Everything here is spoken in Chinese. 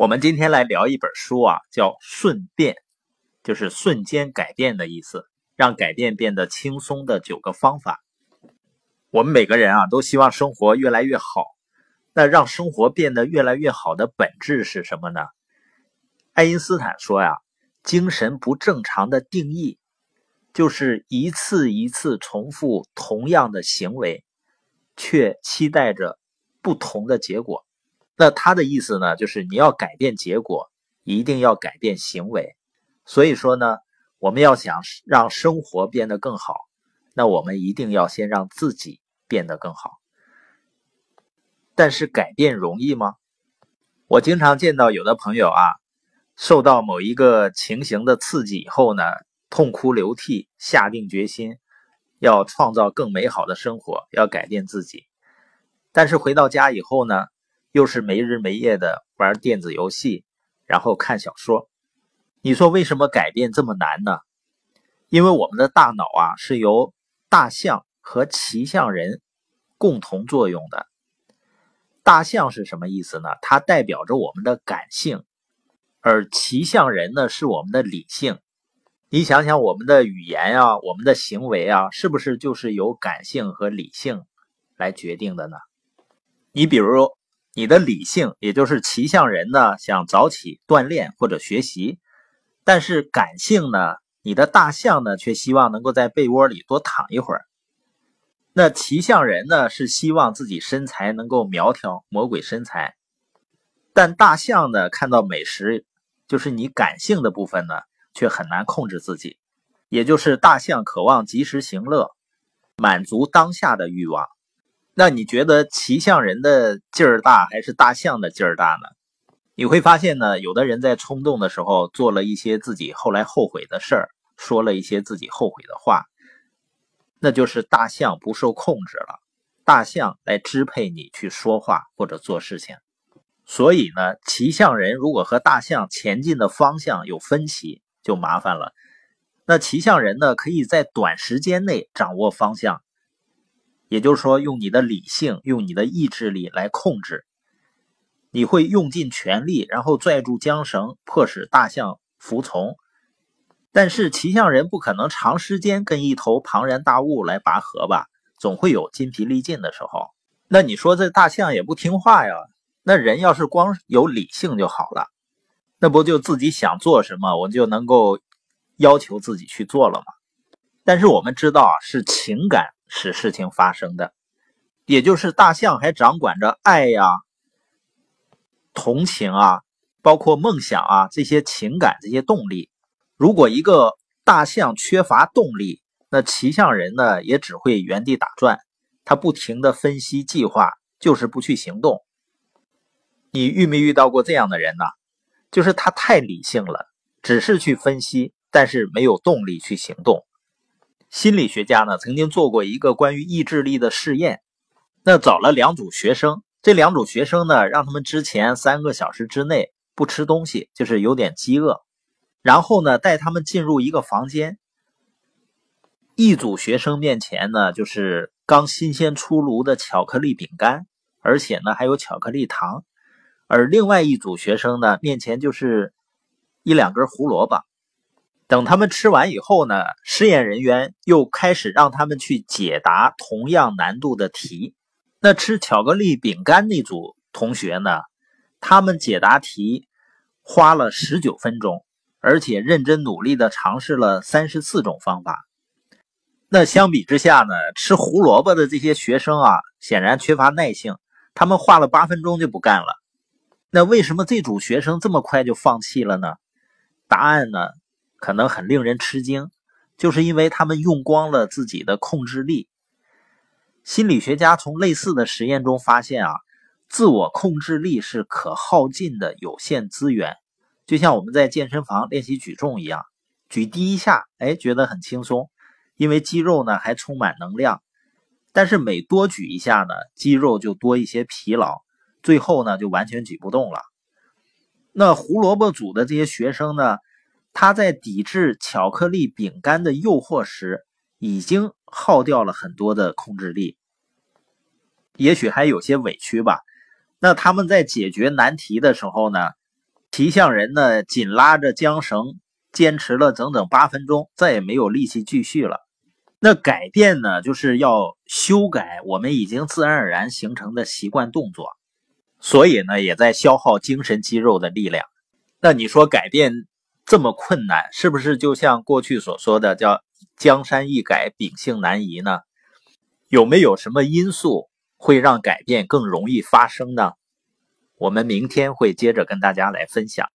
我们今天来聊一本书啊，叫《瞬变》，就是瞬间改变的意思，让改变变得轻松的九个方法。我们每个人啊，都希望生活越来越好。那让生活变得越来越好的本质是什么呢？爱因斯坦说呀，精神不正常的定义就是一次一次重复同样的行为，却期待着不同的结果。那他的意思呢，就是你要改变结果，一定要改变行为。所以说呢，我们要想让生活变得更好，那我们一定要先让自己变得更好。但是改变容易吗？我经常见到有的朋友啊，受到某一个情形的刺激以后呢，痛哭流涕，下定决心要创造更美好的生活，要改变自己。但是回到家以后呢？又是没日没夜的玩电子游戏，然后看小说。你说为什么改变这么难呢？因为我们的大脑啊是由大象和骑象人共同作用的。大象是什么意思呢？它代表着我们的感性，而骑象人呢是我们的理性。你想想，我们的语言啊，我们的行为啊，是不是就是由感性和理性来决定的呢？你比如。你的理性，也就是骑象人呢，想早起锻炼或者学习；但是感性呢，你的大象呢，却希望能够在被窝里多躺一会儿。那骑象人呢，是希望自己身材能够苗条，魔鬼身材；但大象呢，看到美食，就是你感性的部分呢，却很难控制自己，也就是大象渴望及时行乐，满足当下的欲望。那你觉得骑象人的劲儿大还是大象的劲儿大呢？你会发现呢，有的人在冲动的时候做了一些自己后来后悔的事儿，说了一些自己后悔的话，那就是大象不受控制了，大象来支配你去说话或者做事情。所以呢，骑象人如果和大象前进的方向有分歧，就麻烦了。那骑象人呢，可以在短时间内掌握方向。也就是说，用你的理性，用你的意志力来控制，你会用尽全力，然后拽住缰绳，迫使大象服从。但是骑象人不可能长时间跟一头庞然大物来拔河吧？总会有筋疲力尽的时候。那你说这大象也不听话呀？那人要是光有理性就好了，那不就自己想做什么，我就能够要求自己去做了吗？但是我们知道啊，是情感。使事情发生的，也就是大象还掌管着爱呀、同情啊，包括梦想啊这些情感、这些动力。如果一个大象缺乏动力，那骑象人呢也只会原地打转，他不停的分析计划，就是不去行动。你遇没遇到过这样的人呢？就是他太理性了，只是去分析，但是没有动力去行动。心理学家呢曾经做过一个关于意志力的试验，那找了两组学生，这两组学生呢让他们之前三个小时之内不吃东西，就是有点饥饿，然后呢带他们进入一个房间，一组学生面前呢就是刚新鲜出炉的巧克力饼干，而且呢还有巧克力糖，而另外一组学生呢面前就是一两根胡萝卜。等他们吃完以后呢，实验人员又开始让他们去解答同样难度的题。那吃巧克力饼干那组同学呢，他们解答题花了十九分钟，而且认真努力的尝试了三十四种方法。那相比之下呢，吃胡萝卜的这些学生啊，显然缺乏耐性，他们花了八分钟就不干了。那为什么这组学生这么快就放弃了呢？答案呢？可能很令人吃惊，就是因为他们用光了自己的控制力。心理学家从类似的实验中发现啊，自我控制力是可耗尽的有限资源，就像我们在健身房练习举重一样，举第一下，哎，觉得很轻松，因为肌肉呢还充满能量。但是每多举一下呢，肌肉就多一些疲劳，最后呢就完全举不动了。那胡萝卜组的这些学生呢？他在抵制巧克力饼干的诱惑时，已经耗掉了很多的控制力，也许还有些委屈吧。那他们在解决难题的时候呢，骑象人呢，紧拉着缰绳，坚持了整整八分钟，再也没有力气继续了。那改变呢，就是要修改我们已经自然而然形成的习惯动作，所以呢，也在消耗精神肌肉的力量。那你说改变这么困难，是不是就像过去所说的叫“江山易改，秉性难移”呢？有没有什么因素会让改变更容易发生呢？我们明天会接着跟大家来分享。